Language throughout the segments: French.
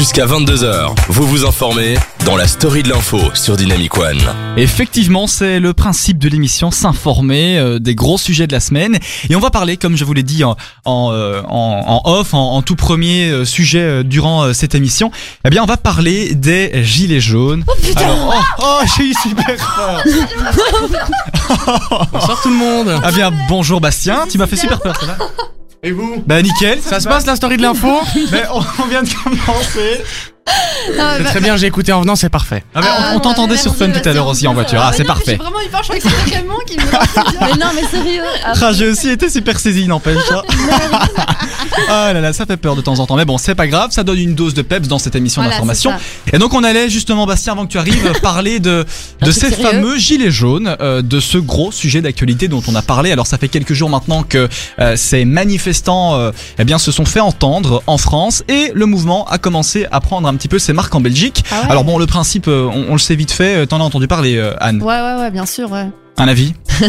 Jusqu'à 22h, vous vous informez dans la story de l'info sur Dynamic One. Effectivement, c'est le principe de l'émission, s'informer euh, des gros sujets de la semaine. Et on va parler, comme je vous l'ai dit en, en, euh, en- en off, en, en tout premier euh, sujet euh, durant euh, cette émission, eh bien on va parler des gilets jaunes. Oh putain Alors, oh, oh, j'ai eu super peur Bonsoir tout le monde. Ah bien, bonjour Bastien, tu m'as fait super peur, ça va Et vous Bah nickel, Ça se passe la story de l'info Mais on, on vient de commencer C'est très bien, j'ai écouté en venant, c'est parfait. ah, mais on- on t'entendait sur Fun tout à l'heure aussi en voiture, ah c'est parfait J'ai vraiment eu peur, je croyais que c'était Raymond qui me Mais non, mais sérieux. Ah, j'ai aussi été super saisi, n'empêche. Ah là là, ça fait peur de temps en temps. Mais bon, c'est pas grave, ça donne une dose de peps dans cette émission Voilà, d'information. Et donc on allait justement, Bastien, avant que tu arrives, parler de, ces sérieux fameux gilets jaunes, euh, de ce gros sujet d'actualité dont on a parlé. Alors ça fait quelques jours maintenant que euh, ces manifestants euh, eh bien, se sont fait entendre en France et le mouvement a commencé à prendre un petit peu ses marques en Belgique. Ah ouais. Alors bon, le principe, euh, on, on le sait vite fait, Euh, t'en as entendu parler, euh, Anne. Ouais, ouais, ouais, bien sûr, ouais. Un avis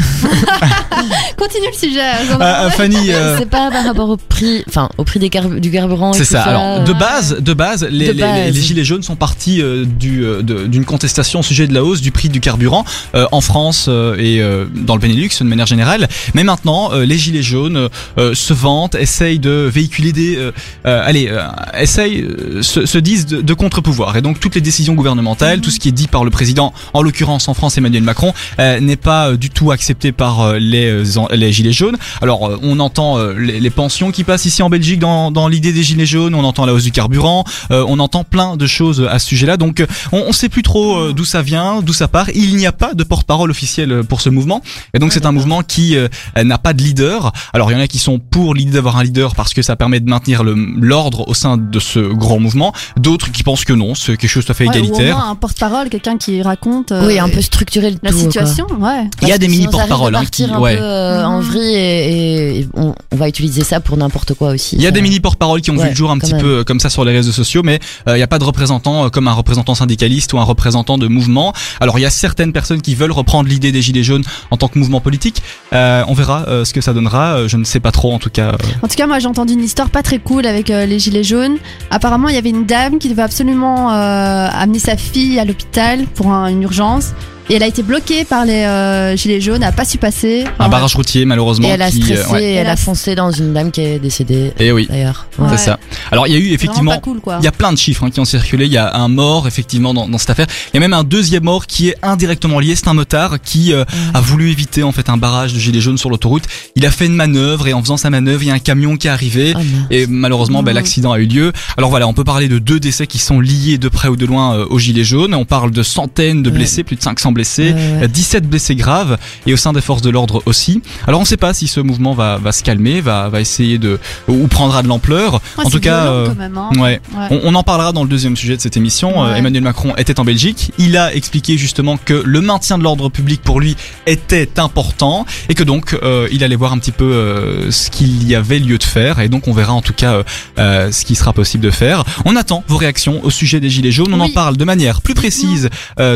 Continue le sujet. Euh, euh, Fanny euh, C'est pas par rapport au prix, enfin au prix des carb- du carburant. et C'est tout ça. Alors, de base, de base, les, De les- base. les- les gilets jaunes sont partis euh, du euh, de- d'une contestation au sujet de la hausse du prix du carburant euh, en France euh, et euh, dans le Benelux de manière générale. Mais maintenant, euh, les gilets jaunes euh, se vantent, essayent de véhiculer des, euh, euh, allez, euh, essayent, euh, se, se disent de, de contre-pouvoir. Et donc toutes les décisions gouvernementales, tout ce qui est dit par le président, en l'occurrence en France Emmanuel Macron, euh, n'est pas euh, du tout accepté par euh, les euh, les gilets jaunes. Alors on entend les, les pensions qui passent ici en Belgique dans, dans l'idée des gilets jaunes, on entend la hausse du carburant, on entend plein de choses à ce sujet-là. Donc on, on sait plus trop d'où ça vient, d'où ça part. Il n'y a pas de porte-parole officiel euh, pour ce mouvement, et donc c'est un mouvement qui n'a pas de leader. Alors il y en a qui sont pour l'idée d'avoir un leader parce que ça permet de maintenir l'ordre au sein de ce grand mouvement. D'autres qui pensent que non, c'est quelque chose tout à fait Ouais, ou au égalitaire. moins un porte-parole, quelqu'un qui raconte euh, Oui, un peu structurer le la tout. quoi. situation, ouais. Il y a des mini de hein, qui, un ouais. peu euh, en vrille et, et on, on va utiliser ça pour n'importe quoi aussi. Il y a ça. des mini porte-paroles qui ont vu le jour un petit même. peu euh, comme ça sur les réseaux sociaux, mais euh, il n'y a pas de représentant euh, comme un représentant syndicaliste ou un représentant de mouvement. Alors il y a certaines personnes qui veulent reprendre l'idée des gilets jaunes en tant que mouvement politique. Euh, on verra euh, ce que ça donnera. Euh, je ne sais pas trop en tout cas. euh. En tout cas, moi j'ai entendu une histoire pas très cool avec euh, les gilets jaunes. Apparemment, il y avait une dame qui devait absolument euh, amener sa fille à l'hôpital pour un- une urgence. Et elle a été bloquée par les euh, gilets jaunes, elle a pas su passer. un barrage routier malheureusement. Et elle a qui, euh, stressé ouais. et Elle elle a- foncé dans une dame qui est décédée Et oui. d'ailleurs. Ouais. C'est ça. Alors il y a eu effectivement pas cool quoi. Il y a plein de chiffres hein, qui ont circulé. Il y a un mort effectivement dans, dans cette affaire. Il y a même un deuxième mort qui est indirectement lié. C'est un motard qui euh, a voulu éviter en fait un barrage de gilets jaunes sur l'autoroute. Il a fait une manœuvre et en faisant sa manœuvre, il y a un camion qui est arrivé. Mince. Et malheureusement, ben, Mhm. l'accident a eu lieu. Alors voilà, on peut parler de deux décès qui sont liés de près ou de loin euh, aux gilets jaunes. On parle de centaines de Ouais. blessés, plus de 500 blessés, Ouais, ouais. euh, 17 blessés graves et au sein des forces de l'ordre aussi. Alors on ne sait pas si ce mouvement va, va se calmer, va, va essayer de ou prendra de l'ampleur. En tout cas, euh, même, hein. Ouais. On, on en parlera dans le deuxième sujet de cette émission. Euh. Emmanuel Macron était en Belgique. Il a expliqué justement que le maintien de l'ordre public pour lui était important et que donc euh, il allait voir un petit peu ce qu'il y avait lieu de faire. Et donc on verra en tout cas ce qui sera possible de faire. On attend vos réactions au sujet des gilets jaunes. On en parle de manière plus précise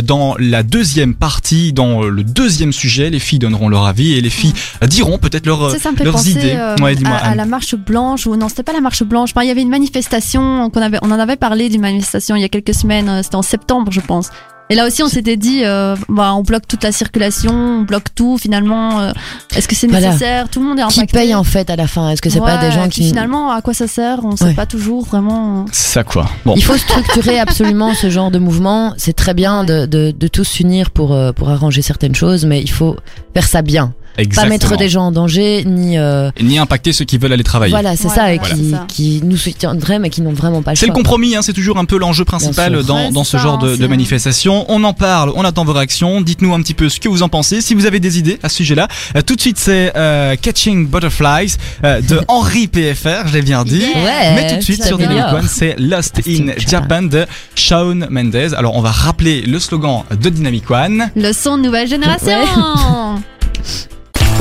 dans la deuxième partie, dans euh, le deuxième sujet. Les filles donneront leur avis et les filles euh, diront peut-être leur, Ça, ça me fait leurs penser idées. euh, ouais, à, la marche blanche ou non c'était pas la marche blanche Enfin, il y avait une manifestation qu'on avait on en avait parlé d'une manifestation il y a quelques semaines euh, c'était en septembre je pense et là aussi on s'était dit euh, bah, on bloque toute la circulation on bloque tout finalement euh, est-ce que c'est Voilà. nécessaire? Tout le monde est Qui impacté paye en fait à la fin? Est-ce que c'est pas des gens qui finalement à quoi ça sert? On sait Ouais. pas toujours vraiment C'est ça quoi. Bon. Il faut structurer absolument ce genre de mouvement. C'est très bien de, de, de tous s'unir pour, euh, pour arranger certaines choses, mais il faut faire ça bien. Exactement. Pas mettre des gens en danger, ni. euh, ni impacter ceux qui veulent aller travailler. voilà, c'est Ouais, ça, et voilà, qui, c'est ça. qui nous soutiendraient, mais qui n'ont vraiment pas le C'est choix. le compromis, hein, c'est toujours un peu l'enjeu principal dans, dans c'est ce genre de, de c'est- manifestation. On en parle, on attend vos réactions. Dites-nous un petit peu ce que vous en pensez. Si vous avez des idées à ce sujet-là, Euh, tout de suite c'est euh, Catching Butterflies euh, de Henri PFR, je l'ai bien dit. Yeah. Ouais, Mais tout de suite sur. Dynamic One, c'est Lost in Lost in Japan de Shawn Mendes. Alors on va rappeler le slogan de Dynamic One. le son de nouvelle génération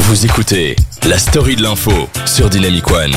Vous écoutez la story de l'info sur Dynamic One.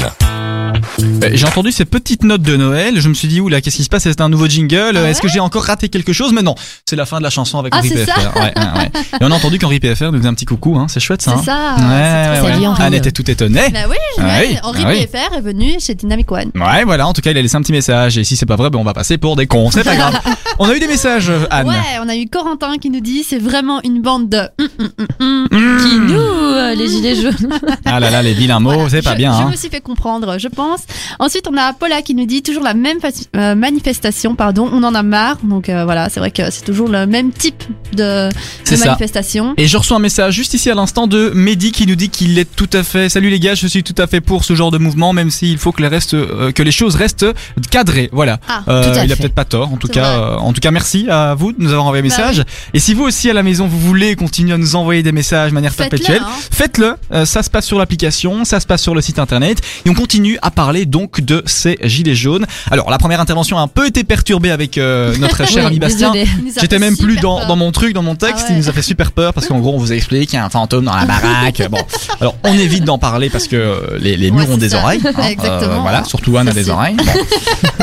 Euh, J'ai entendu ces petites notes de Noël. Je me suis dit, oula, qu'est-ce qui se passe? C'est un nouveau jingle? Ah Est-ce que j'ai encore raté quelque chose? Mais non, c'est la fin de la chanson avec Ah, Henri c'est ça? PFR. Ouais, ouais, ouais. Et on a entendu qu'Henri PFR nous faisait un petit coucou. Hein. C'est chouette ça. C'est hein. ça. Ouais, c'est ouais, trop ouais. Salut, Henri. Anne était tout étonnée. Bah oui, Ah oui, Henri ah oui. PFR est venu chez Dynamic One. Ouais, voilà. En tout cas, il a laissé un petit message. Et si c'est pas vrai, ben on va passer pour des cons. C'est pas grave. On a eu des messages, Anne. Ouais, on a eu Corentin qui nous dit c'est vraiment une bande de. hum, hum, hum. Mmh. Qui nous, euh, les gilets jaunes. Ah là là, les vilains mots, Voilà, c'est pas je- bien. Je Hein. me suis fait comprendre, je pense. Ensuite, on a Paula qui nous dit toujours la même euh, manifestation, pardon. On en a marre. Donc euh, voilà, c'est vrai que c'est toujours le même type de, de C'est ça. manifestation. Et je reçois un message juste ici à l'instant de Mehdi qui nous dit qu'il est tout à fait. Salut les gars, je suis tout à fait pour ce genre de mouvement, même s'il faut que les, restes, euh, que les choses restent cadrées. Voilà. Ah, il a peut-être pas tort. En tout cas, en tout cas, merci à vous de nous avoir envoyé un Bah message. Et si vous aussi à la maison vous voulez continuer à nous envoyer des messages de manière perpétuelle, hein. faites-le. Ça se passe sur l'application, ça se passe sur le site internet, et on continue à parler donc de ces gilets jaunes. Alors la première intervention a un peu été perturbée avec euh, notre cher Oui, ami Bastien. J'étais même plus dans, dans mon truc, dans mon texte, Ah ouais. il nous a fait super peur parce qu'en gros on vous explique qu'il y a un fantôme dans la baraque. Bon, alors on évite d'en parler parce que euh, les, les Ouais, murs ont des ça. oreilles. hein. Exactement. voilà, surtout Anne a des oreilles. Bon.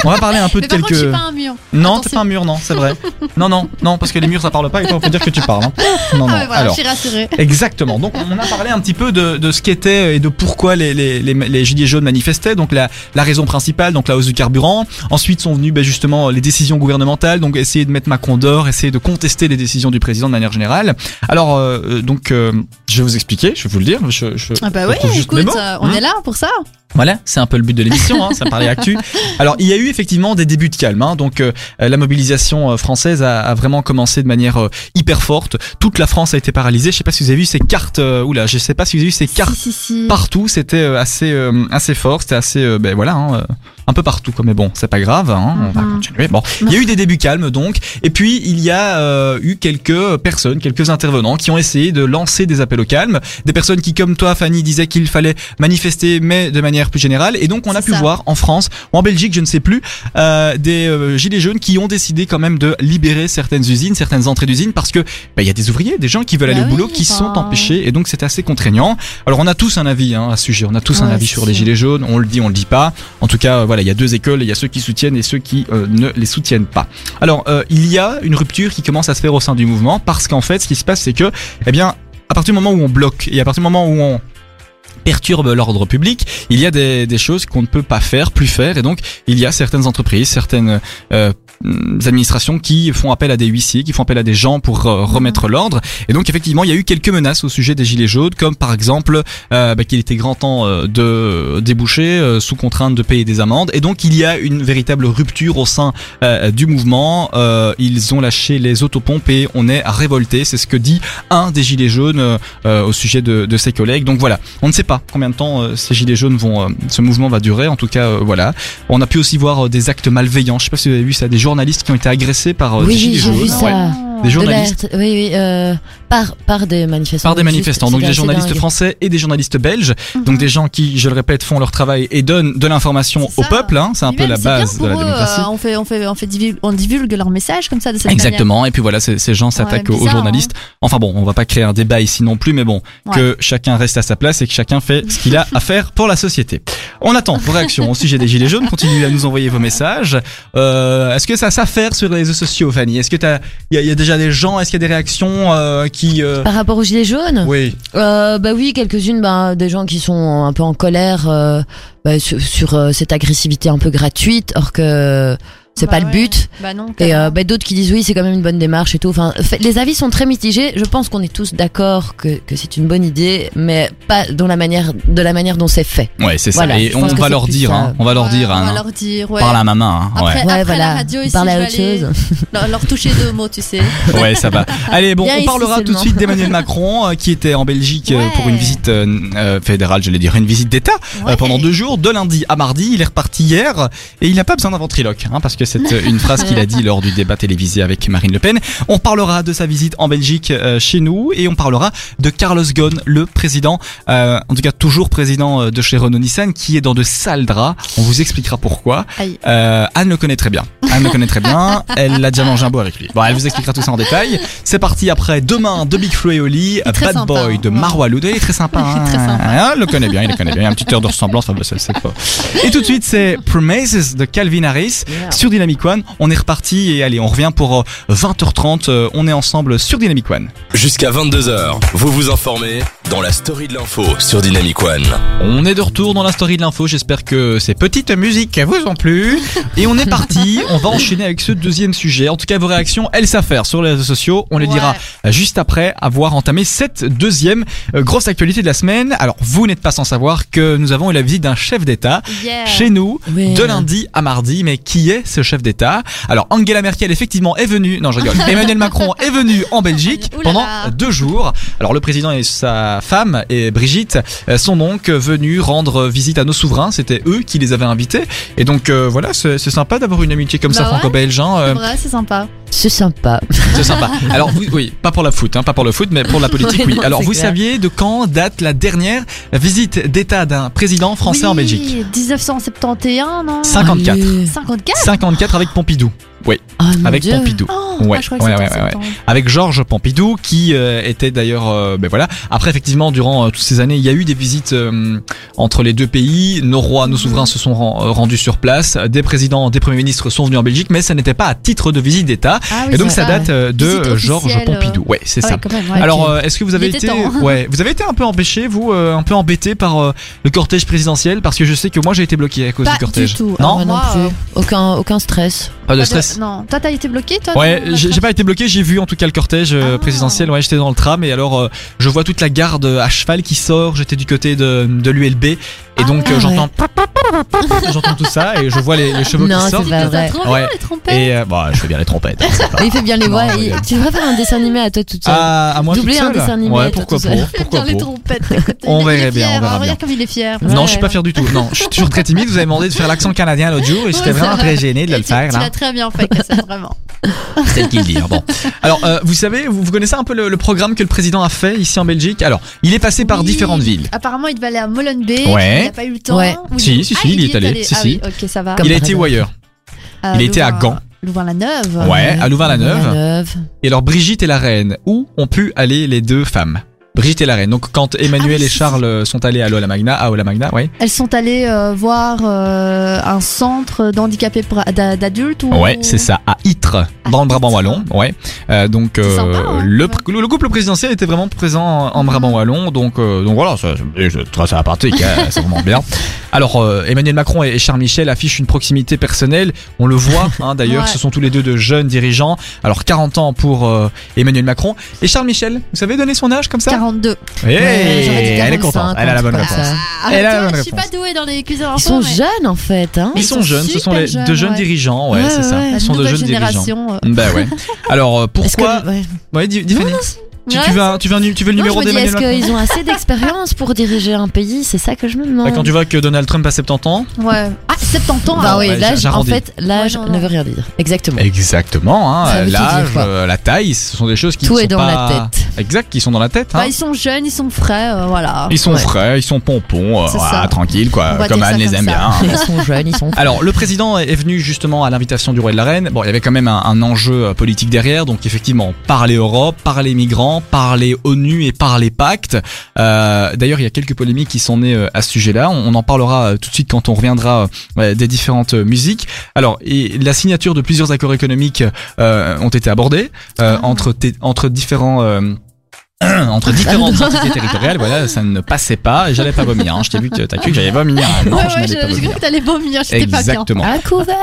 On va parler un peu de Mais par contre, je quelques. suis pas un mur. Non, t'es pas un mur, non, c'est vrai. Non, non, non, parce que les murs ça parle pas et toi on peut dire que tu parles. hein. Non, non. Ah, voilà, alors. je suis rassurée. Exactement. Donc on a parlé un petit peu de, de ce qu'était et de pourquoi les, gilets jaunes manifestaient. Donc la, raison principale, donc la hausse du carburant. Ensuite sont venues ben, justement les décisions gouvernementales, donc essayer de mettre Macron dehors, essayer de contester les décisions du président de manière générale. Alors euh, donc euh, je vais vous expliquer, je vais vous le dire. Je, je Ah bah oui, écoute, euh, on Hein est là pour ça. Voilà, c'est un peu le but de l'émission, hein, ça parlait actu. Alors, il y a eu effectivement des débuts de calme. Hein, donc, euh, la mobilisation euh, française a, a vraiment commencé de manière euh, hyper forte. Toute la France a été paralysée. Je sais pas si vous avez vu ces cartes. euh, oula, je sais pas si vous avez vu ces cartes Si, si, si. partout. C'était euh, assez euh, assez fort. C'était assez euh, ben voilà. hein, euh, un peu partout, quoi. mais bon, c'est pas grave, hein, on va Mhm. continuer. Bon, il y a eu des débuts calmes donc, et puis il y a euh, eu quelques personnes, quelques intervenants qui ont essayé de lancer des appels au calme, des personnes qui, comme toi, Fanny, disaient qu'il fallait manifester, mais de manière plus générale, et donc on a pu ça. voir en France ou en Belgique, je ne sais plus, euh, des euh, gilets jaunes qui ont décidé quand même de libérer certaines usines, certaines entrées d'usines, parce que bah, il y a des ouvriers, des gens qui veulent Bah aller au oui, boulot, qui enfin- sont empêchés, et donc c'est assez contraignant. Alors on a tous un avis hein, à ce sujet, on a tous un avis sur les gilets jaunes, on le dit, on le dit pas. En tout cas, voilà, il y a deux écoles, il y a ceux qui soutiennent et ceux qui euh, ne les soutiennent pas. Alors, il y a une rupture qui commence à se faire au sein du mouvement parce qu'en fait, ce qui se passe, c'est que, eh bien, à partir du moment où on bloque et à partir du moment où on perturbe l'ordre public, il y a des, choses qu'on ne peut pas faire, plus faire, et donc il y a certaines entreprises, certaines euh, administrations qui font appel à des huissiers, qui font appel à des gens pour euh, remettre l'ordre. Et donc effectivement, il y a eu quelques menaces au sujet des gilets jaunes, comme par exemple euh, bah, qu'il était grand temps euh, de déboucher euh, sous contrainte de payer des amendes. Et donc il y a une véritable rupture au sein euh, du mouvement. Euh, ils ont lâché les autopompes et on est révolté. C'est ce que dit un des gilets jaunes euh, euh, au sujet de, de ses collègues. Donc voilà, on ne sait pas combien de temps euh, ces gilets jaunes vont, euh, ce mouvement va durer. En tout cas, euh, voilà. On a pu aussi voir euh, des actes malveillants. Je sais pas si vous avez vu ça, des journalistes qui ont été agressés par euh, Oui, des gilets oui, j'ai jaunes. vu ça. Ouais. Des De journalistes. oui, oui, euh, par, par des manifestants. Par des manifestants, donc des journalistes dingue. français et des journalistes belges, Mhm. donc des gens qui, je le répète, font leur travail et donnent de l'information au peuple. Hein, c'est un Puis peu même, la base de la eux, démocratie. euh, on fait, on fait, on fait divulgue, on divulgue leur message comme ça de cette Exactement. Et puis voilà, ces, gens s'attaquent Ouais, aux bizarre, journalistes. Enfin bon, on va pas créer un débat ici non plus, mais bon, Ouais. que chacun reste à sa place et que chacun fait ce qu'il a à faire pour la société. On attend vos réactions au sujet des gilets jaunes. Continuez à nous envoyer vos messages. Euh, est-ce que ça a sa faire sur les réseaux sociaux, Fanny? Est-ce que il y, a- il y a déjà des gens Est-ce qu'il y a des réactions euh, qui euh, Par rapport aux gilets jaunes Oui. euh, Bah oui, quelques-unes, bah, des gens qui sont un peu en colère euh, bah, sur, sur, euh, cette agressivité un peu gratuite, or que c'est Bah pas le but. Bah non. Et euh, bah, d'autres qui disent oui, c'est quand même une bonne démarche et tout. Enfin, fait- les avis sont très mitigés. Je pense qu'on est tous d'accord que, que c'est une bonne idée, mais pas dans la manière, de la manière dont c'est fait. Ouais, c'est ça. Voilà, et je on va leur dire, hein, on va leur Ouais, dire, on hein, va leur dire, ouais. par la maman. Hein, ouais. Après, Ouais, après voilà. la radio, ici, à vais autre chose. leur, leur toucher deux mots, tu sais. Ouais, ça va. Allez, bon, on ici parlera tout de suite d'Emmanuel Macron, euh, qui était en Belgique euh, Ouais. pour une visite euh, fédérale, je vais dire, une visite d'État pendant deux jours, de lundi à mardi. Il est reparti hier et il n'a pas besoin d'un ventriloque, hein, parce que c'est euh, une phrase qu'il a dit lors du débat télévisé avec Marine Le Pen. On parlera de sa visite en Belgique euh, chez nous et on parlera de Carlos Ghosn, le président, euh, en tout cas toujours président de chez Renault Nissan, qui est dans de sales draps. On vous expliquera pourquoi. Euh, Anne le connaît très bien. Anne le connaît très bien. Elle a déjà mangé un bout avec lui. Bon, elle vous expliquera tout ça en détail. C'est parti après demain de Big Flo et Oli, Bad sympa, Boy hein. de Ouais. Marwa Loud. Il est très sympa. Il est très hein. sympa. Hein, le connaît bien, il le connaît bien. Il y a une petite heure de ressemblance. Enfin, bah, ça, pas. Et tout de suite, c'est Promises de Calvin Harris sur Dynamic One. On est reparti et allez, on revient pour euh, 20h30. Euh, On est ensemble sur Dynamic One. Jusqu'à 22h, vous vous informez dans la story de l'info sur Dynamic One. On est de retour dans la story de l'info. J'espère que ces petites musiques vous ont plu. Et on est parti. On va enchaîner avec ce deuxième sujet. En tout cas, vos réactions, elles savent faire sur les réseaux sociaux. On les Ouais. dira euh, juste après avoir entamé cette deuxième euh, grosse actualité de la semaine. Alors, vous n'êtes pas sans savoir que nous avons eu la visite d'un chef d'État Yeah. chez nous Oui. de lundi à mardi. Mais qui est ce chef d'État Alors Angela Merkel effectivement est venue. Non, je rigole. Emmanuel Macron est venu en Belgique pendant deux jours. Alors le président et sa femme et Brigitte euh, sont donc venus rendre visite à nos souverains. C'était eux qui les avaient invités. Et donc euh, voilà, c'est sympa d'avoir une amitié comme ça Bah ouais. franco-belge. hein, euh, C'est vrai, c'est sympa. C'est sympa. c'est sympa. Alors vous, oui, pas pour la foot, hein, pas pour le foot, mais pour la politique, oui. non, Alors vous clair. saviez de quand date la dernière visite d'État d'un président français oui, en Belgique 1971, non? 54. Allez. 54 54 avec Pompidou. Oui, Oh, avec Dieu. Pompidou. Oh, Ouais, ah, avec Georges Pompidou qui euh, était d'ailleurs euh, ben voilà après effectivement durant euh, toutes ces années il y a eu des visites euh, entre les deux pays nos rois nos souverains se sont ren- rendus sur place des présidents des premiers ministres sont venus en Belgique mais ça n'était pas à titre de visite d'État Ah oui, et donc ça date euh, de Georges Pompidou ouais c'est Ah ça même, alors, euh, est-ce que vous avez été, temps. ouais, vous avez été un peu empêché, vous, euh, un peu embêté par euh, le cortège présidentiel, parce que je sais que moi j'ai été bloqué à cause Pas du cortège. du tout. Non, Moi non Moi, plus. euh, Aucun, aucun stress. Pas de stress. Non, toi t'as été bloqué, toi Ouais, j'ai pas été bloqué, j'ai vu en tout cas le cortège euh, Ah. présidentiel. Ouais, j'étais dans le tram et alors euh, je vois toute la garde à cheval qui sort. J'étais du côté de, de l'ULB et Ah donc ouais. euh, j'entends j'entends tout ça et je vois les, les chevaux Non, qui c'est sortent. pas vrai. trop Ouais. bien les trompettes? Et euh, bah, je fais bien les trompettes. hein, pas- Il fait bien les voix. il- Tu devrais faire un dessin animé à toi toute seule. Ah, à moi Doubler toute un seule dessin animé, Ouais, pourquoi seul. Pourquoi bien les pas trompettes. On verrait bien, on verra hein, bien. Regarde comme il est fier. Non, je suis pas fier du tout. Non, je suis toujours très timide. Vous avez demandé de faire l'accent canadien l'autre jour et j'étais vraiment très gêné de le faire Tu là. l'as très bien fait, vraiment. C'est qu'il dit. hein, Bon. Alors, euh, vous savez, vous, vous connaissez un peu le, le programme que le président a fait ici en Belgique? Alors, il est passé par Oui. différentes villes. Apparemment, il devait aller à Molenbeek. Ouais. Il n'a pas eu le temps. Ouais. Ou Si, il- si, Ah, si, il y est allé. Si, Ah si. oui, ok, ça va. Comme il a par été où ailleurs il a été à Gand. Louvain-la-Neuve. Ouais, à Louvain-la-Neuve. Louvain-la-Neuve. Et alors, Brigitte et la reine, où ont pu aller les deux femmes? Brigitte et la reine. Donc, quand Emmanuel Ah oui, et Charles euh, sont allés à Lola Magna, à Ola Magna, ouais. Elles sont allées euh, voir euh, un centre d'handicapés d'adultes ou... Ouais, c'est ça, à Ytre, dans le Brabant wallon. Ouais. Euh, donc euh, sympa, hein, le, ouais. le, le couple présidentiel était vraiment présent en, en Brabant wallon. Donc euh, donc voilà, ça, c'est très sympathique, hein, c'est vraiment bien. Alors euh, Emmanuel Macron et Charles Michel affichent une proximité personnelle. On le voit hein, d'ailleurs, Ouais. ce sont tous les deux de jeunes dirigeants. Alors 40 ans pour Emmanuel Macron et Charles Michel. Vous savez donner son âge comme ça? 42. Hey, Ouais, j'aurais dit elle est 45, contente, elle a la bonne réponse. Ah, Elle a la bonne je suis pas douée dans les cuisines Ils sont jeunes en fait. Hein. Ils, Ils sont, sont jeunes, ce sont les, super de jeunes, ouais. dirigeants, ouais, Ouais, c'est ça. Ce sont de nouvelle jeunes dirigeants. génération. Bah ouais. Alors euh, pourquoi que, ouais. Ouais, dis, dis Fanny. Tu, veux, un- tu veux, un- tu veux le Non, numéro d'Emmanuel est-ce Macron qu'ils ont assez d'expérience pour diriger un pays C'est ça que je me demande. Bah, Quand tu vois que Donald Trump a 70 ans Ouais. Ah, 70 ans. Bah ah oui, ouais, l'âge, en fait, l'âge Ouais, ne veut rien dire. Exactement. Exactement, hein, l'âge, euh, la taille, ce sont des choses qui Tout est sont dans pas... la tête. Exact, qui sont dans la tête. Hein. Bah, ils sont jeunes, ils sont frais, euh, voilà. ils sont ouais. frais, ils sont pompons, euh, voilà, ça. tranquille quoi, comme Anne les aime bien. Ils sont jeunes, ils sont. Alors, le président est venu justement à l'invitation du roi et de la reine. Bon, il y avait quand même un, un enjeu euh, politique derrière, donc effectivement, parler Europe, parler migrants, parler ONU et parler pacte. Euh, D'ailleurs, il y a quelques polémiques qui sont nées euh, à ce sujet-là. On, en parlera euh, tout de suite quand on reviendra des différentes musiques. Alors, et la signature de plusieurs accords économiques euh, ont été abordés euh, Ah. entre entre différents entre différentes entités territoriales, voilà, ça ne passait pas et j'allais pas vomir. Hein. Je t'ai vu t'as cru que j'allais vomir. Non, ouais, je ouais, je, pas je vomir. que t'allais vomir, j'étais pas bien. Exactement. À couvert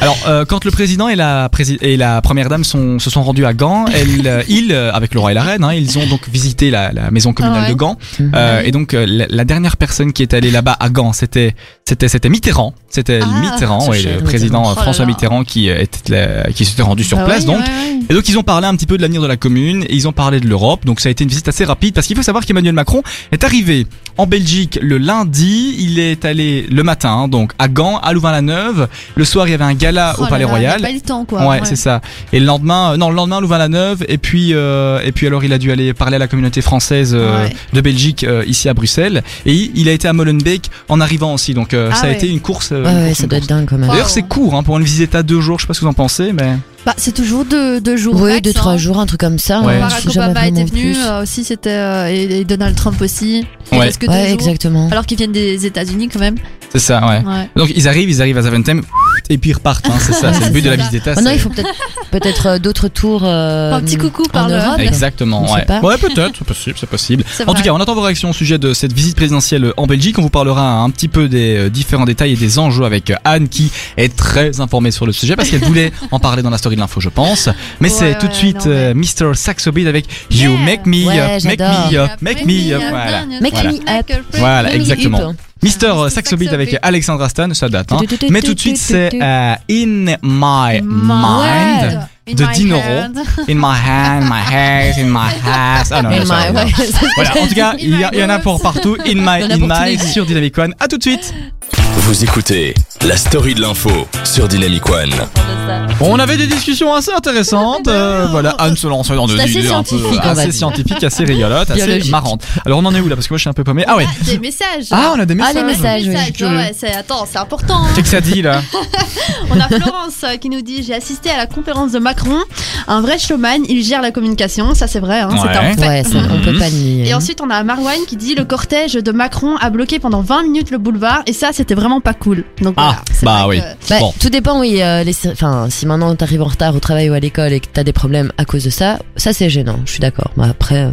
Alors, euh, quand le président et la, prési- et la première dame sont, se sont rendus à Gand, elle, euh, ils, euh, avec le roi et la reine, hein, ils ont donc visité la, la maison communale Ah ouais. de Gand. Mhm. Euh, et donc, euh, la, la dernière personne qui est allée là-bas à Gand, c'était C'était c'était Mitterrand, c'était Ah, Mitterrand, ouais, le président Mitterrand. Oh François. Mitterrand qui euh, était là- qui s'était rendu sur Bah place oui, donc. ouais. Et donc ils ont parlé un petit peu de l'avenir de la commune et ils ont parlé de l'Europe. Donc ça a été une visite assez rapide parce qu'il faut savoir qu'Emmanuel Macron est arrivé en Belgique le lundi. Il est allé le matin hein, donc à Gand, à Louvain-la-Neuve. Le soir il y avait un gala Oh au là Palais là, Royal. il a Pas le temps quoi. Ouais, c'est ça. Et le lendemain, euh, non, le lendemain, Louvain-la-Neuve, et puis euh, et puis alors il a dû aller parler à la communauté française euh, Ouais. de Belgique euh, ici à Bruxelles. Et il, il a été à Molenbeek en arrivant aussi. Donc euh, Ah ça a ouais. été une course. euh, Ouais, une ouais, course, ça une doit course. être dingue quand même. Wow. D'ailleurs c'est court hein, pour une visite à deux jours. Je sais pas ce que vous en pensez, mais Bah, c'est toujours deux, deux jours. Max, deux, trois hein. jours, un truc comme ça. Ouais. hein, Barack jamais Obama était venu euh, aussi, c'était euh, et, et Donald Trump aussi. Ouais. que Ouais, exactement. Alors qu'ils viennent des États-Unis quand même. c'est ça, ouais. Ouais. Donc ils arrivent, ils arrivent à Zaventem et puis ils repartent. Hein, c'est ça, c'est le but de la visite d'État. Maintenant, c'est- il faut peut-être peut-être euh, d'autres tours. euh, Un petit coucou par le- Europe. Exactement, ouais. pas. Ouais, peut-être, c'est possible, c'est possible. En tout cas, on attend vos réactions au sujet de cette visite présidentielle en Belgique. On vous parlera un petit peu des différents détails et des enjeux avec Anne qui est très informée sur le sujet parce qu'elle voulait en parler dans la story de l'info, je pense. Mais Ouais, c'est tout de ouais, suite non, euh, Mr. Saxo Beat avec You Yeah. Make Me Ouais, Up, Make. Me Up, Make Me Up. Voilà. Make Voilà. me up. Voilà, exactement. up. Mr. Saxo Beat avec. Alexandra Stan, ça date. Hein. Mais tout de suite, c'est euh, In My Mind. In de Dinoro. In my hand, my head, in my ass. Ah non, In my- ouais, Voilà, en tout cas, il y, y en a pour partout. In my, in my, sur Dynamic One. À tout de suite. Vous écoutez la story de l'info sur Dynamic One. Bon, on avait des discussions assez intéressantes. euh, voilà, Anne se lançait dans des C'est assez idées un peu assez scientifiques, assez rigolotes, assez marrantes. Alors, on en est où là? Parce que moi, je suis un peu paumé. Ah ouais. Ah, Des messages. Ah, on a des messages. Ah, les messages, Des oui. messages, ouais, ouais, c'est attends, c'est important. hein. Qu'est-ce que ça dit là? On a Florence euh, qui nous dit j'ai assisté à la conférence de Macron, un vrai showman, il gère la communication, ça c'est vrai, hein, c'est un fait. Ouais, ça, on peut pas le nier. Et ensuite on a Marwan qui dit le cortège de Macron a bloqué pendant 20 minutes le boulevard et ça c'était vraiment pas cool. Donc Ah, voilà, c'est bah vrai oui. que- Bah, Bon. Tout dépend, oui. euh, les- Enfin, si maintenant t'arrives en retard au travail ou à l'école et que t'as des problèmes à cause de ça, ça c'est gênant. Je suis d'accord. Mais après, euh,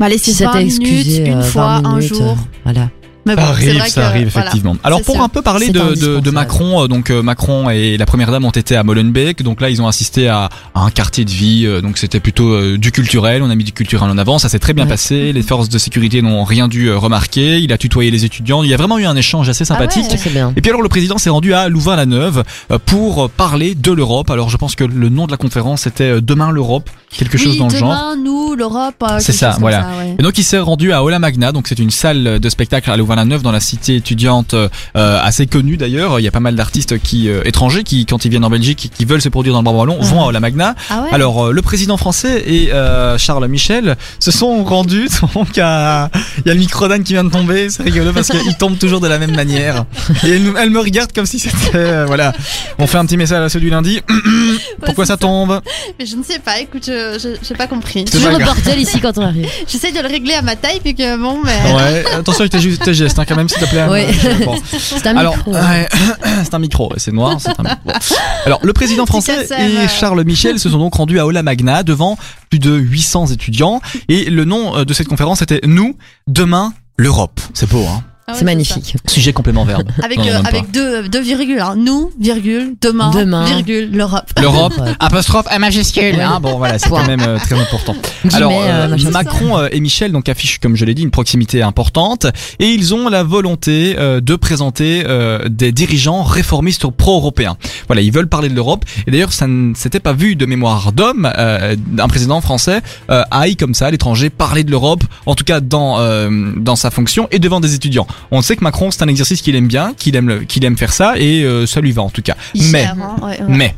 Bah laissez si ça 20 t'est minutes, excusé une euh, 20 fois, un minutes, jour. euh, voilà. Mais bon, Ça arrive, vrai ça que, arrive voilà. effectivement. Alors pour sûr. un peu parler de, de, de indispensable. Macron, euh, donc euh, Macron et la première dame ont été à Molenbeek, donc là ils ont assisté à, à un quartier de vie, euh, donc c'était plutôt du culturel, on a mis du culturel en avant, ça s'est très bien Ouais. passé, les forces de sécurité n'ont rien dû remarquer, il a tutoyé les étudiants, il y a vraiment eu un échange assez sympathique. Ah bien. Et puis alors le président s'est rendu à Louvain-la-Neuve pour parler de l'Europe. Alors je pense que le nom de la conférence était Demain l'Europe, quelque chose dans le genre. demain, nous, l'Europe. C'est ça, voilà. ça, ouais. Et donc il s'est rendu à Ola Magna, donc c'est une salle de spectacle à Louvain-la-Neuve dans la cité étudiante euh, assez connue d'ailleurs. Il y a pas mal d'artistes qui euh, étrangers qui quand ils viennent en Belgique qui veulent se produire dans le bras ballon vont à Ola Magna. Ah ouais Alors euh, le président français et euh, Charles Michel se sont rendus donc à il y a le micro d'Anne qui vient de tomber, c'est rigolo parce qu'il tombe toujours de la même manière. Et elle, me regarde comme si c'était euh, voilà. On fait un petit message à ceux du lundi. Pourquoi Ouais, ça tombe? Mais je ne sais pas, écoute, je j'ai pas compris. C'est Toujours le bordel ici quand on arrive. J'essaie de le régler à ma taille, puis que bon, mais. Ouais, attention tes, ju- tes gestes hein, quand même s'il te plaît. Euh, bon. C'est un Alors, micro. ouais, c'est un micro, c'est noir, c'est un micro. Alors, le président français et. Charles Michel se sont donc rendus à Ola Magna devant plus de 800 étudiants et le nom euh, de cette conférence était Nous, demain, l'Europe. C'est beau, hein Ah ouais, C'est magnifique. Sujet complément verbe. Avec, Non, euh, avec deux, deux virgules, hein. nous, virgule, demain, Demain. virgule, l'Europe. L'Europe, apostrophe à majuscule. Hein bon, voilà, c'est quand même euh, très important. Alors, euh, euh. Macron euh, et Michel donc affichent, comme je l'ai dit, une proximité importante et ils ont la volonté euh, de présenter euh, des dirigeants réformistes pro-européens. Voilà, ils veulent parler de l'Europe et d'ailleurs ça ne s'était pas vu de mémoire d'homme euh, d'un président français euh, aille comme ça à l'étranger parler de l'Europe, en tout cas dans euh, dans sa fonction et devant des étudiants. On sait que Macron c'est un exercice qu'il aime bien, qu'il aime le- qu'il aime faire ça et euh, ça lui va en tout cas. Mais gère, ouais, ouais. mais,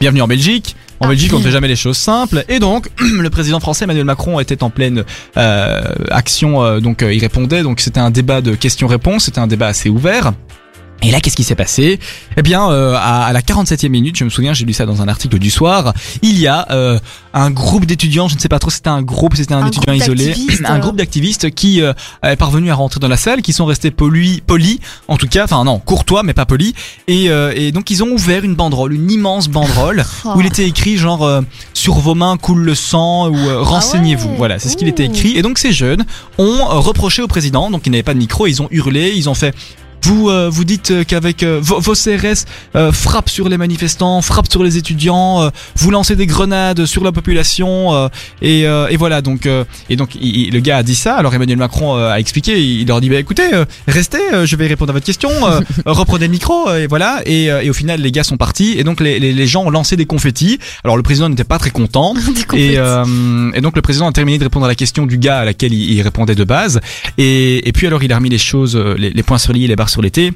bienvenue en Belgique. En Ah. Belgique, on ne fait jamais les choses simples. Et donc, le président français Emmanuel Macron était en pleine euh, action. euh, donc, il répondait. Donc, c'était un débat de questions-réponses. C'était un débat assez ouvert. Et là, qu'est-ce qui s'est passé? Eh bien, euh, à, à la 47e minute, je me souviens, j'ai lu ça dans un article du soir, il y a euh, un groupe d'étudiants, je ne sais pas trop si c'était un groupe, si c'était un, Un étudiant isolé, un euh. groupe d'activistes qui euh, est parvenu à rentrer dans la salle, qui sont restés polis, polis, en tout cas, enfin non, courtois mais pas polis, et, euh, et donc ils ont ouvert une banderole, une immense banderole, Oh. où il était écrit genre euh, sur vos mains coule le sang ou euh, renseignez-vous. ouais. Voilà, c'est ce qu'il était écrit. Et donc ces jeunes ont reproché au président, donc ils n'avaient pas de micro, ils ont hurlé, ils ont fait Vous euh, vous dites euh, qu'avec euh, vos, vos CRS euh, frappent sur les manifestants, frappent sur les étudiants, euh, vous lancez des grenades sur la population euh, et, euh, et voilà donc euh, et donc il- il- le gars a dit ça. Alors Emmanuel Macron euh, a expliqué, il leur dit bah écoutez, euh, restez, euh, je vais répondre à votre question, euh, reprenez le micro euh, et voilà et, euh, et au final les gars sont partis et donc les, les, les gens ont lancé des confettis. Alors le président n'était pas très content. Et, euh, et donc le président a terminé de répondre à la question du gars à laquelle il, il répondait de base. Et, et puis alors il a remis les choses, les, les points sur les barres sur t.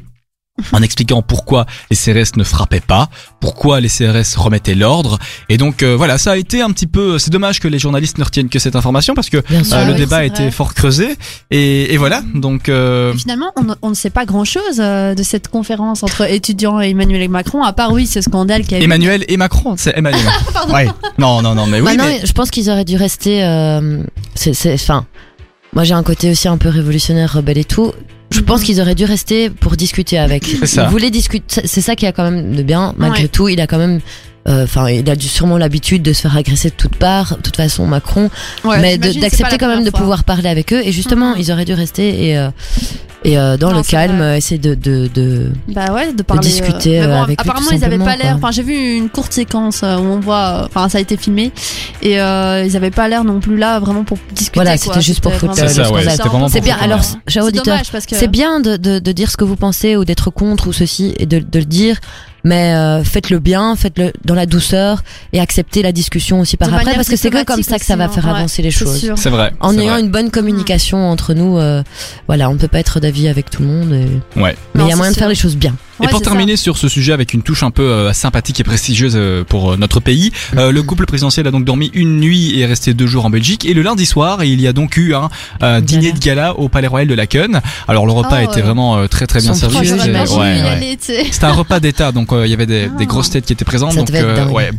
En expliquant pourquoi les CRS ne frappaient pas, pourquoi les CRS remettaient l'ordre, et donc euh, voilà, ça a été un petit peu. C'est dommage que les journalistes ne retiennent que cette information parce que sûr. euh, le oui, débat été fort creusé, et, et voilà. Donc euh, Finalement, on, ne- on ne sait pas grand-chose euh, de cette conférence entre étudiants et Emmanuel Macron, à part oui ce scandale qui a eu. Emmanuel et Macron, c'est Emmanuel. ouais. Non, non, non, mais oui. Bah non, mais- je pense qu'ils auraient dû rester. euh, c'est, c'est, enfin, moi j'ai un côté aussi un peu révolutionnaire, rebelle et tout. Je Mhm. pense qu'ils auraient dû rester pour discuter avec. C'est ça. Ils voulaient discuter. c'est- C'est ça qui a quand même de bien. Malgré Ouais. tout, il a quand même. Euh, Enfin, il a dû sûrement l'habitude de se faire agresser de toutes parts. De toute façon, Macron, Ouais, mais de- d'accepter quand même de pouvoir parler avec eux. Et justement, Mhm. ils auraient dû rester et euh, et euh, dans Non, le calme, vrai. euh, essayer de de, de Bah ouais, de parler. discuter, mais euh, avec lui, apparemment, ils avaient pas l'air. Enfin, j'ai vu une courte séquence euh, où on voit. euh, Enfin, ça a été filmé et euh, ils avaient pas l'air non plus là vraiment pour discuter. Voilà, c'était juste pour foutre C'est bien. foutre, Alors, cher auditeur. C'est bien de, de, de dire ce que vous pensez ou d'être contre ou ceci et de, de le dire, mais euh, faites-le bien, faites-le dans la douceur et acceptez la discussion aussi par De après parce que c'est que comme ça que ça va diplomatique faire hein. avancer les choses. sûr. c'est vrai. En ayant vrai. une bonne communication entre nous, euh, voilà, on ne peut pas être d'avis avec tout le monde, et- Ouais. mais il y a moyen de faire les choses bien. Et pour terminer sur ce sujet avec une touche un peu euh, sympathique et prestigieuse euh, pour euh, notre pays, euh, le couple présidentiel a donc dormi une nuit et est resté deux jours en Belgique. Et le lundi soir, il y a donc eu un euh, Une dîner gala. de gala au Palais Royal de Laken. Alors le repas Ah, était vraiment très très bien servi. ouais. C'était un repas d'État, donc il y avait des, Ah. des grosses têtes qui étaient présentes. Ça donc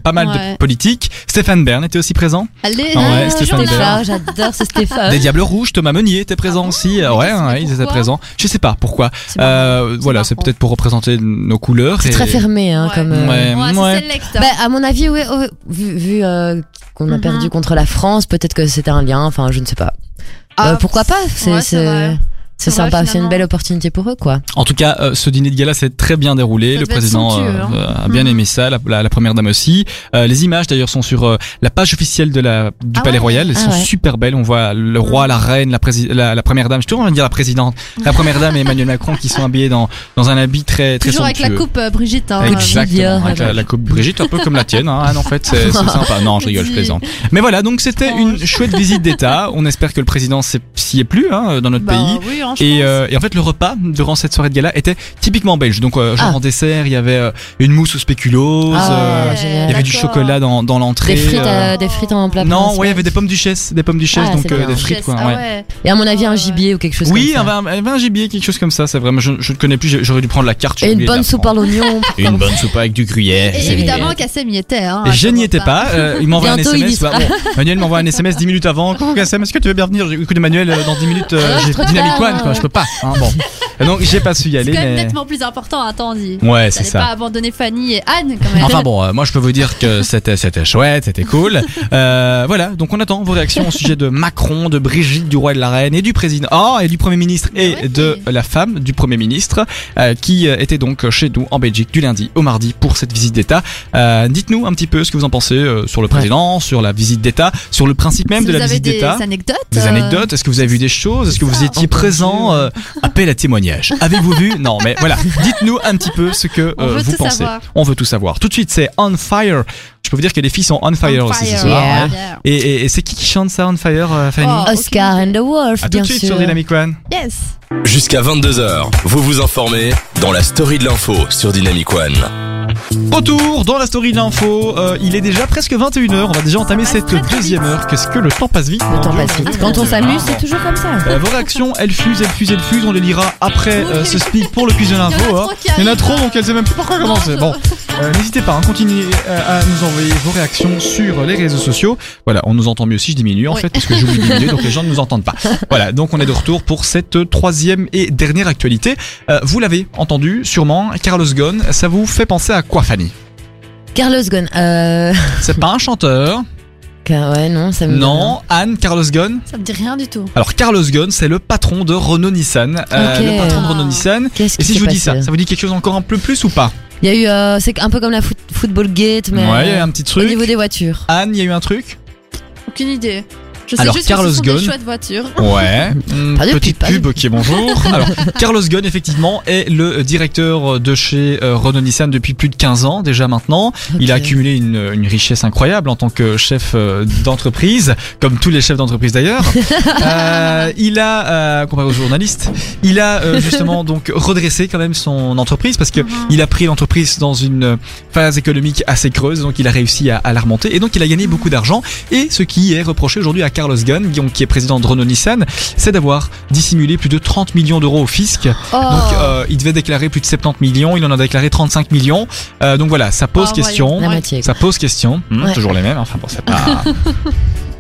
pas mal de politique. Stéphane Bern était aussi présent. Allez, Ah Stéphane Bern. j'adore ce Stéphane. Des Diables Rouges, Thomas Meunier était présent Ah aussi. Ouais, ils étaient présents. Je sais pas pourquoi. Voilà, c'est peut-être pour représenter nos couleurs. C'est et- très fermé, hein, Ouais. comme. euh, Ouais. Ouais, Ouais. Bah, à mon avis, oui, oui, vu, vu euh, qu'on a Mhm. perdu contre la France, peut-être que c'était un lien. Enfin, je ne sais pas. Ah, Euh, pourquoi pas C'est ouais, c'est sympa, c'est une belle opportunité pour eux, quoi. En tout cas, euh, ce dîner de gala s'est très bien déroulé. Ça le président somptueux, euh, hein. euh, a bien Mhm. aimé ça, la, la- la première dame aussi. Euh, les images d'ailleurs sont sur euh, la page officielle de la du Ah Palais ouais Royal. Elles Ah sont ouais. super belles. On voit le roi, la reine, la, la, la première dame. Je toujours envie de dire la présidente, la première dame et Emmanuel Macron qui sont habillés dans dans un habit très très Toujours avec la somptueux. coupe euh, Brigitte. Hein, Exactement, avec la, coupe Brigitte, un peu comme la tienne. Hein. Non, en fait, c'est c'est sympa. Non, je rigole, je plaisante. Mais voilà, donc c'était une chouette visite d'État. On espère que le président s'y est plus hein, dans notre Bah, pays. oui, hein, je Et, pense. euh, et en fait, le repas durant cette soirée de gala était typiquement belge. Donc, euh, genre Ah. en dessert, il y avait euh, une mousse au spéculoos, Ah, euh, génial. il y avait du d'accord. chocolat dans, dans l'entrée. Des frites, euh, euh, des frites en plat non, ouais, il y avait des pommes duchesse, des pommes duchesse, Ah, donc c'est euh, bien. des frites, quoi. Ah ouais. ouais. Et à mon avis, un gibier ou quelque chose Oui, y comme ça. avait un, un gibier, quelque chose comme ça, c'est vrai. mais Je, je ne connais plus, j'ai- j'aurais dû prendre la carte. j'ai Et une oublié de bonne soupe à prendre. l'oignon. Une bonne soupe avec du gruyère. Et c'est évidemment. Kassem y était. Hein, Et je n'y étais pas. euh, il m'envoie un Bientôt, il y SMS. bah, bon, Manuel m'envoie un SMS 10 minutes avant. Coucou Kassem, est-ce que tu veux bien venir Écoute Manuel, euh, dans 10 minutes, euh, j'ai Dynamic. One, quoi. Je peux pas. Hein, bon. Donc j'ai pas su y C'est aller, quand même mais. nettement plus important. Attends, dis. Ouais, c'est ça. pas abandonner Fanny et Anne quand même. Enfin bon, euh, moi je peux vous dire que c'était c'était chouette, c'était cool. Euh, voilà, donc on attend vos réactions au sujet de Macron, de Brigitte, du roi et de la reine et du président, oh et du premier ministre et Ouais. de la femme du premier ministre euh, qui était donc chez nous en Belgique du lundi au mardi pour cette visite d'État. Dites-nous un petit peu ce que vous en pensez sur le président, sur la visite d'État, sur le principe même Si de la visite des d'État. anecdotes. Des anecdotes Est-ce que vous avez vu des choses Est-ce que vous étiez entendu. Euh, Appel à témoignage. Avez-vous vu Non, mais voilà. Dites-nous un petit peu ce que On euh, vous tout pensez. savoir. On veut tout savoir. Tout de suite, c'est On Fire. Je peux vous dire que les filles sont on fire On aussi ce soir. yeah. ouais. yeah. Et, et- et c'est qui qui chante ça On Fire, euh, Fanny Oh, Oscar and the Wolf, À tout bien de suite sûr. sur Dynamic One. Yes. Jusqu'à 22h, vous vous informez dans la story de l'info sur Dynamic One. Retour dans la story de l'info. Euh, il est déjà presque 21h. On va déjà entamer cette deuxième heure. Qu'est-ce que le temps passe vite Le temps Dieu, passe vite. Quand on s'amuse, c'est toujours comme ça. Euh, vos réactions, elles fusent, elles fusent, elles fusent. On les lira après euh, ce speak pour le quiz de Il y en a l'info. hein. Il y en a arrivent, trop, donc elles savent même plus par quoi commencer. Bon, euh, n'hésitez pas, hein, continuez euh, à nous envoyer vos réactions sur les réseaux sociaux. Voilà, on nous entend mieux si je diminue en Oui. fait, parce que j'oublie diminuer, donc les gens ne nous entendent pas. Voilà, donc on est de retour pour cette troisième et dernière actualité. Euh, vous l'avez entendu, sûrement, Carlos Ghosn, ça vous fait penser à quoi, Fanny? Carlos Ghosn, euh, C'est pas un chanteur? Car- Ouais, non, ça me. Non. Anne, Carlos Ghosn? Ça me dit rien du tout. Alors Carlos Ghosn, c'est le patron de Renault Nissan. Euh, le patron de Ah. Renault Nissan. Qu'est-ce Et si je vous dis ça, ça vous dit quelque chose encore un peu plus ou pas? Il y a eu, euh, c'est un peu comme la foot- football gate, mais Ouais, il y a un petit au truc. niveau des voitures. Anne, il y a eu un truc? Aucune idée. Je sais Alors, juste Carlos que ce sont Ghosn. des chouettes voitures. Ouais. Pas de petite pub, pas de pub, ok, bonjour. Alors, Carlos Ghosn, effectivement, est le directeur de chez euh, Renault Nissan depuis plus de 15 ans, déjà maintenant. Il a accumulé une, une richesse incroyable en tant que chef euh, d'entreprise, comme tous les chefs d'entreprise d'ailleurs. Euh, il a, euh, comparé aux journalistes, il a euh, justement donc redressé quand même son entreprise parce que Mhm. il a pris l'entreprise dans une phase économique assez creuse, donc il a réussi à, à la remonter et donc il a gagné beaucoup d'argent. Et ce qui est reproché aujourd'hui à Carlos Ghosn, qui- qui est président de Renault Nissan, c'est d'avoir dissimulé plus de 30 millions d'euros au fisc. Oh. Donc euh, il devait déclarer plus de 70 millions, il en a déclaré 35 millions. Euh, donc voilà, ça pose Oh, question. voyons. Ouais. Ça pose question. Hmm, Ouais. Toujours les mêmes. Enfin bon, c'est pas.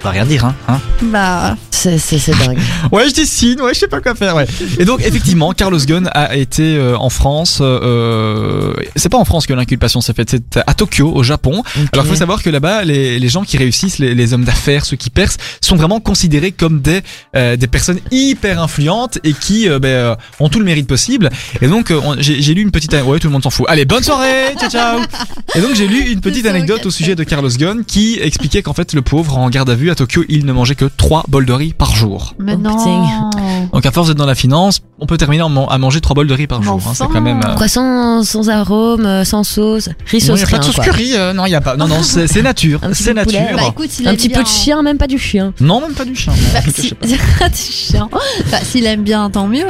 On va rien dire, hein. hein. Bah, C'est, c'est, c'est dingue. Ouais, je dessine, ouais, je sais pas quoi faire, ouais. Et donc, effectivement, Carlos Ghosn a été euh, en France, euh, c'est pas en France que l'inculpation s'est faite, c'est à Tokyo, au Japon. Alors, il faut savoir que là-bas, les, les gens qui réussissent, les, les hommes d'affaires, ceux qui percent, sont vraiment considérés comme des, euh, des personnes hyper influentes et qui euh, ont tout le mérite possible. Et donc, euh, on- j'ai j'ai lu une petite... Ouais, tout le monde s'en fout. Allez, bonne soirée Ciao, ciao Et donc, j'ai lu une petite anecdote au sujet de Carlos Ghosn qui expliquait qu'en fait, le pauvre, en garde à vue à Tokyo, il ne mangeait que 3 bols de riz par jour. mais Oh, non. putain. Donc à force d'être dans la finance, on peut terminer à manger 3 bols de riz par Mais jour. hein, c'est enfin. quand même... euh, Quoi, sans, sans arôme, euh, sans sauce, riz Non, sauce y a pas de sauce quoi. curry, euh, non, il y a pas. Non, non, c'est c'est nature, c'est nature. Bah écoute, s'il Un petit bien- peu de chien, même pas du chien. Non, même pas du chien. Bah, Je si... sais pas. du chien. Bah, s'il aime bien, tant mieux.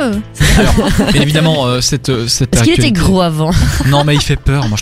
Alors, bien évidemment, euh, cette, euh, cette Est-ce qu'il était gros avant? Non, mais il fait peur. Moi, je